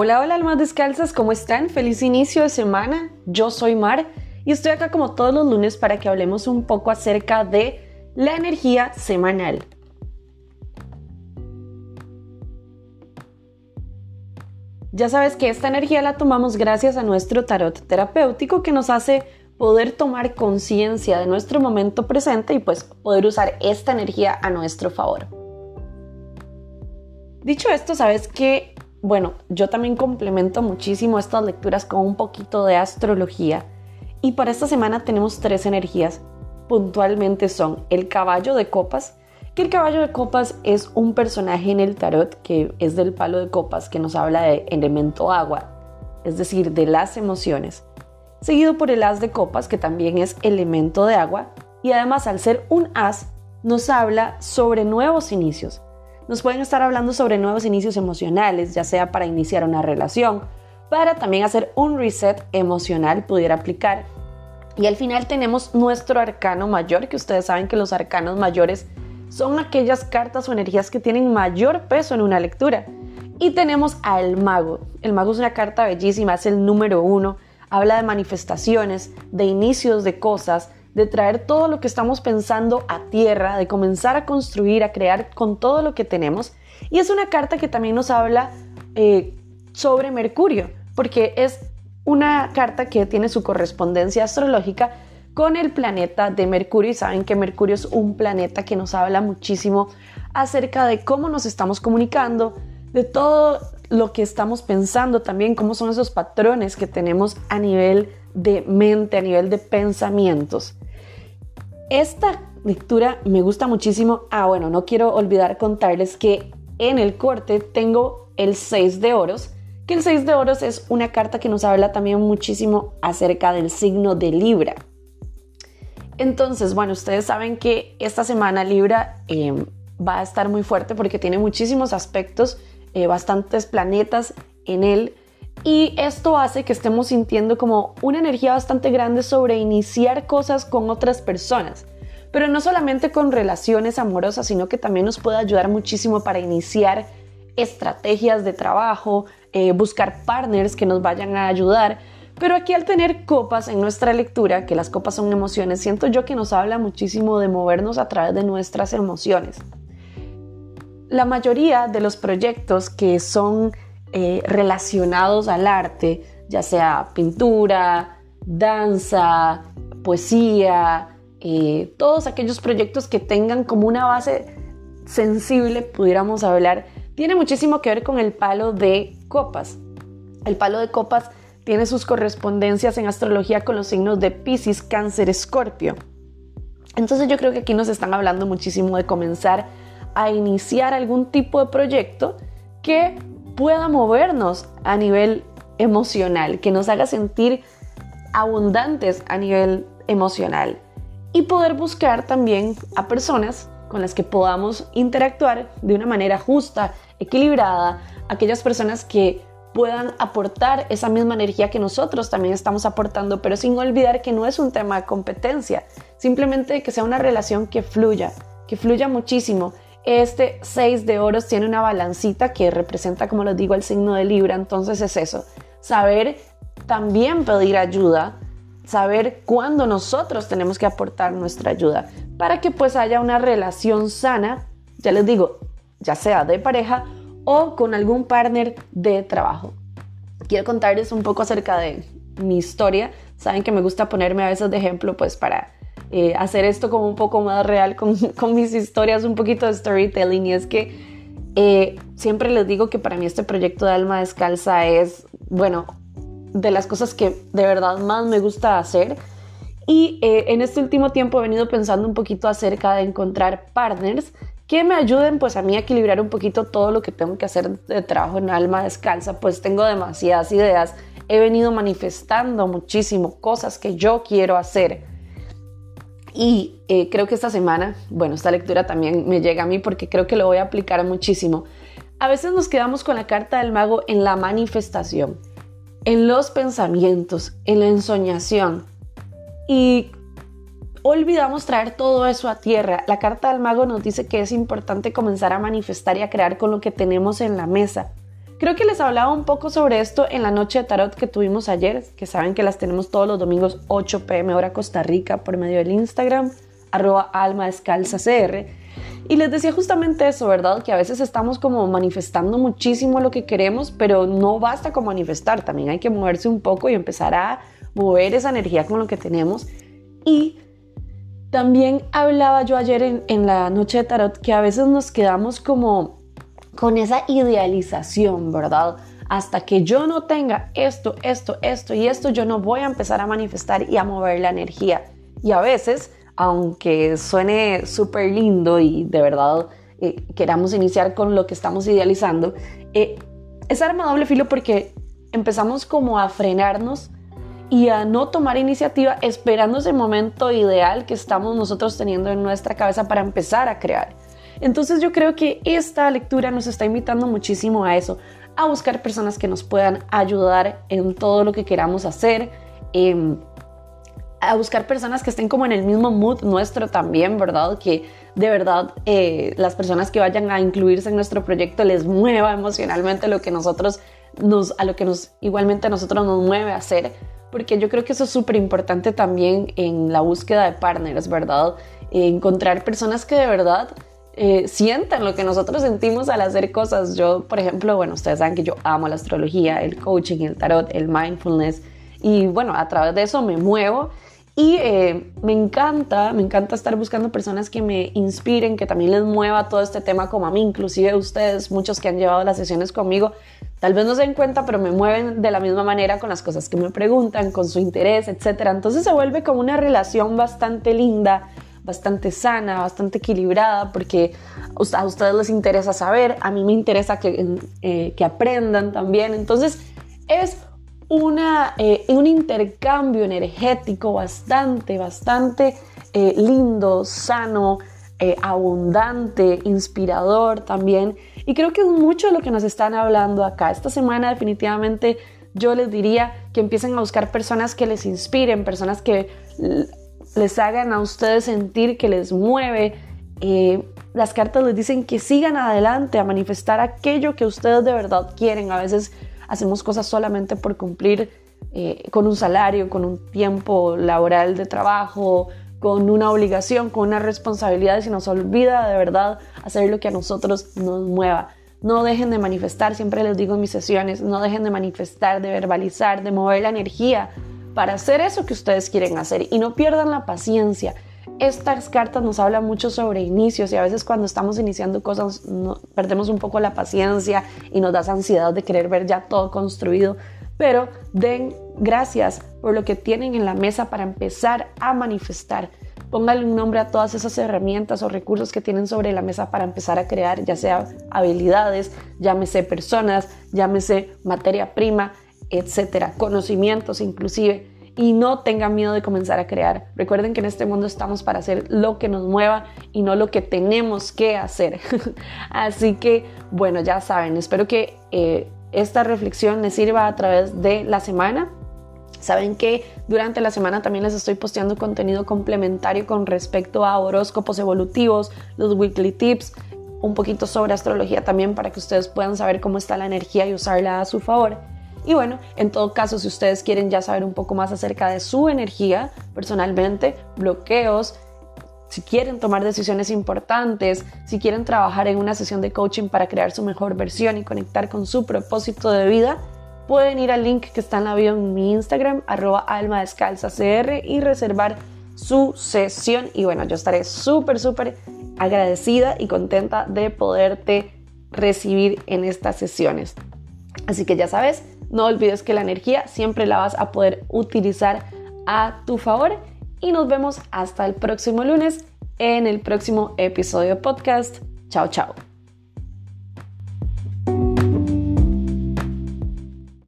Hola, hola almas descalzas, ¿cómo están? Feliz inicio de semana. Yo soy Mar y estoy acá como todos los lunes para que hablemos un poco acerca de la energía semanal. Ya sabes que esta energía la tomamos gracias a nuestro tarot terapéutico que nos hace poder tomar conciencia de nuestro momento presente y pues poder usar esta energía a nuestro favor. Dicho esto, sabes que, bueno, yo también complemento muchísimo estas lecturas con un poquito de astrología y para esta semana tenemos tres energías. Puntualmente son el caballo de copas, que el caballo de copas es un personaje en el tarot que es del palo de copas que nos habla de elemento agua, es decir, de las emociones seguido por el as de copas, que también es elemento de agua, y además al ser un as, nos habla sobre nuevos inicios. Nos pueden estar hablando sobre nuevos inicios emocionales, ya sea para iniciar una relación, para también hacer un reset emocional, pudiera aplicar. Y al final tenemos nuestro arcano mayor, que ustedes saben que los arcanos mayores son aquellas cartas o energías que tienen mayor peso en una lectura. Y tenemos al mago. El mago es una carta bellísima, es el número uno habla de manifestaciones, de inicios de cosas, de traer todo lo que estamos pensando a tierra, de comenzar a construir, a crear con todo lo que tenemos. Y es una carta que también nos habla eh, sobre Mercurio, porque es una carta que tiene su correspondencia astrológica con el planeta de Mercurio y saben que Mercurio es un planeta que nos habla muchísimo acerca de cómo nos estamos comunicando, de todo lo que estamos pensando también, cómo son esos patrones que tenemos a nivel de mente, a nivel de pensamientos. Esta lectura me gusta muchísimo. Ah, bueno, no quiero olvidar contarles que en el corte tengo el 6 de oros, que el 6 de oros es una carta que nos habla también muchísimo acerca del signo de Libra. Entonces, bueno, ustedes saben que esta semana Libra eh, va a estar muy fuerte porque tiene muchísimos aspectos eh, bastantes planetas en él y esto hace que estemos sintiendo como una energía bastante grande sobre iniciar cosas con otras personas. Pero no solamente con relaciones amorosas, sino que también nos puede ayudar muchísimo para iniciar estrategias de trabajo, eh, buscar partners que nos vayan a ayudar. Pero aquí al tener copas en nuestra lectura, que las copas son emociones, siento yo que nos habla muchísimo de movernos a través de nuestras emociones. La mayoría de los proyectos que son eh, relacionados al arte, ya sea pintura, danza, poesía, eh, todos aquellos proyectos que tengan como una base sensible, pudiéramos hablar, tiene muchísimo que ver con el palo de copas. El palo de copas tiene sus correspondencias en astrología con los signos de Pisces, Cáncer, Escorpio. Entonces yo creo que aquí nos están hablando muchísimo de comenzar a iniciar algún tipo de proyecto que pueda movernos a nivel emocional, que nos haga sentir abundantes a nivel emocional. Y poder buscar también a personas con las que podamos interactuar de una manera justa, equilibrada, aquellas personas que puedan aportar esa misma energía que nosotros también estamos aportando, pero sin olvidar que no es un tema de competencia, simplemente que sea una relación que fluya, que fluya muchísimo este 6 de oros tiene una balancita que representa, como les digo, el signo de Libra. Entonces es eso, saber también pedir ayuda, saber cuándo nosotros tenemos que aportar nuestra ayuda para que pues haya una relación sana, ya les digo, ya sea de pareja o con algún partner de trabajo. Quiero contarles un poco acerca de mi historia. Saben que me gusta ponerme a veces de ejemplo pues para eh, hacer esto como un poco más real con, mis historias, un poquito de storytelling. Y es que eh, siempre les digo que para mí este proyecto de Alma Descalza es, bueno, de las cosas que de verdad más me gusta hacer. Y eh, en este último tiempo he venido pensando un poquito acerca de encontrar partners que me ayuden pues a mí a equilibrar un poquito todo lo que tengo que hacer de trabajo en alma descalza, pues tengo demasiadas ideas, he venido manifestando muchísimo cosas que yo quiero hacer y eh, creo que esta semana, bueno, esta lectura también me llega a mí porque creo que lo voy a aplicar muchísimo. A veces nos quedamos con la carta del mago en la manifestación, en los pensamientos, en la ensoñación y olvidamos traer todo eso a tierra. La carta del mago nos dice que es importante comenzar a manifestar y a crear con lo que tenemos en la mesa, Creo que les hablaba un poco sobre esto en la noche de tarot que tuvimos ayer, que saben que las tenemos todos los domingos 8 pm hora Costa Rica por medio del Instagram, arroba alma descalza cr. Y les decía justamente eso, ¿verdad? Que a veces estamos como manifestando muchísimo lo que queremos, pero no basta con manifestar, también hay que moverse un poco y empezar a mover esa energía con lo que tenemos. Y también hablaba yo ayer en, en la noche de tarot que a veces nos quedamos como con esa idealización, ¿verdad? Hasta que yo no tenga esto, esto, esto y esto, yo no voy a empezar a manifestar y a mover la energía. Y a veces, aunque suene súper lindo y de verdad eh, queramos iniciar con lo que estamos idealizando, eh, es arma doble filo porque empezamos como a frenarnos y a no tomar iniciativa esperando ese momento ideal que estamos nosotros teniendo en nuestra cabeza para empezar a crear. Entonces yo creo que esta lectura nos está invitando muchísimo a eso, a buscar personas que nos puedan ayudar en todo lo que queramos hacer. Em, a buscar personas que estén como en el mismo mood nuestro también, ¿verdad? Que de verdad eh, las personas que vayan a incluirse en nuestro proyecto les mueva emocionalmente lo que nosotros nos, a lo que nos igualmente a nosotros nos mueve a hacer, porque yo creo que eso es súper importante también en la búsqueda de partners, ¿verdad? encontrar personas que de verdad eh, sientan lo que nosotros sentimos al hacer cosas. Yo, por ejemplo, bueno, ustedes saben que yo amo la astrología, el coaching, el tarot, el mindfulness y bueno, a través de eso me muevo y eh, me encanta, me encanta estar buscando personas que me inspiren, que también les mueva todo este tema como a mí, inclusive ustedes, muchos que han llevado las sesiones conmigo, tal vez no se den cuenta, pero me mueven de la misma manera con las cosas que me preguntan, con su interés, etc. Entonces se vuelve como una relación bastante linda, bastante sana, bastante equilibrada, porque a ustedes les interesa saber, a mí me interesa que, eh, aprendan también. Entonces es una, eh, un intercambio energético bastante, bastante eh, lindo, sano, abundante, inspirador también. Y creo que es mucho de lo que nos están hablando acá. Esta semana definitivamente yo les diría que empiecen a buscar personas que les inspiren, personas que les hagan a ustedes sentir que les mueve. Eh, las cartas les dicen que sigan adelante a manifestar aquello que ustedes de verdad quieren. A veces hacemos cosas solamente por cumplir eh, con un salario, con un tiempo laboral de trabajo, con una obligación, con una responsabilidad y se nos olvida de verdad hacer lo que a nosotros nos mueva. No dejen de manifestar, siempre les digo en mis sesiones, no dejen de manifestar, de verbalizar, de mover la energía para hacer eso que ustedes quieren hacer y no pierdan la paciencia. Estas cartas nos hablan mucho sobre inicios y a veces cuando estamos iniciando cosas perdemos un poco la paciencia y nos da ansiedad de querer ver ya todo construido. Pero den gracias por lo que tienen en la mesa para empezar a manifestar. Pónganle un nombre a todas esas herramientas o recursos que tienen sobre la mesa para empezar a crear, ya sea habilidades, llámese personas, llámese materia prima, etcétera, conocimientos inclusive, y no tengan miedo de comenzar a crear. Recuerden que en este mundo estamos para hacer lo que nos mueva y no lo que tenemos que hacer. Así que, bueno, ya saben, espero que eh, esta reflexión les sirva a través de la semana. Saben que durante la semana también les estoy posteando contenido complementario con respecto a horóscopos evolutivos, los weekly tips, un poquito sobre astrología también para que ustedes puedan saber cómo está la energía y usarla a su favor. Y bueno, en todo caso, si ustedes quieren ya saber un poco más acerca de su energía, personalmente, bloqueos, si quieren tomar decisiones importantes, si quieren trabajar en una sesión de coaching para crear su mejor versión y conectar con su propósito de vida, pueden ir al link que está en la bio en mi Instagram, arroba alma descalza cr y reservar su sesión. Y bueno, yo estaré súper, súper agradecida y contenta de poderte recibir en estas sesiones. Así que ya sabes, no olvides que la energía siempre la vas a poder utilizar a tu favor y nos vemos hasta el próximo lunes en el próximo episodio podcast. Chao, chao.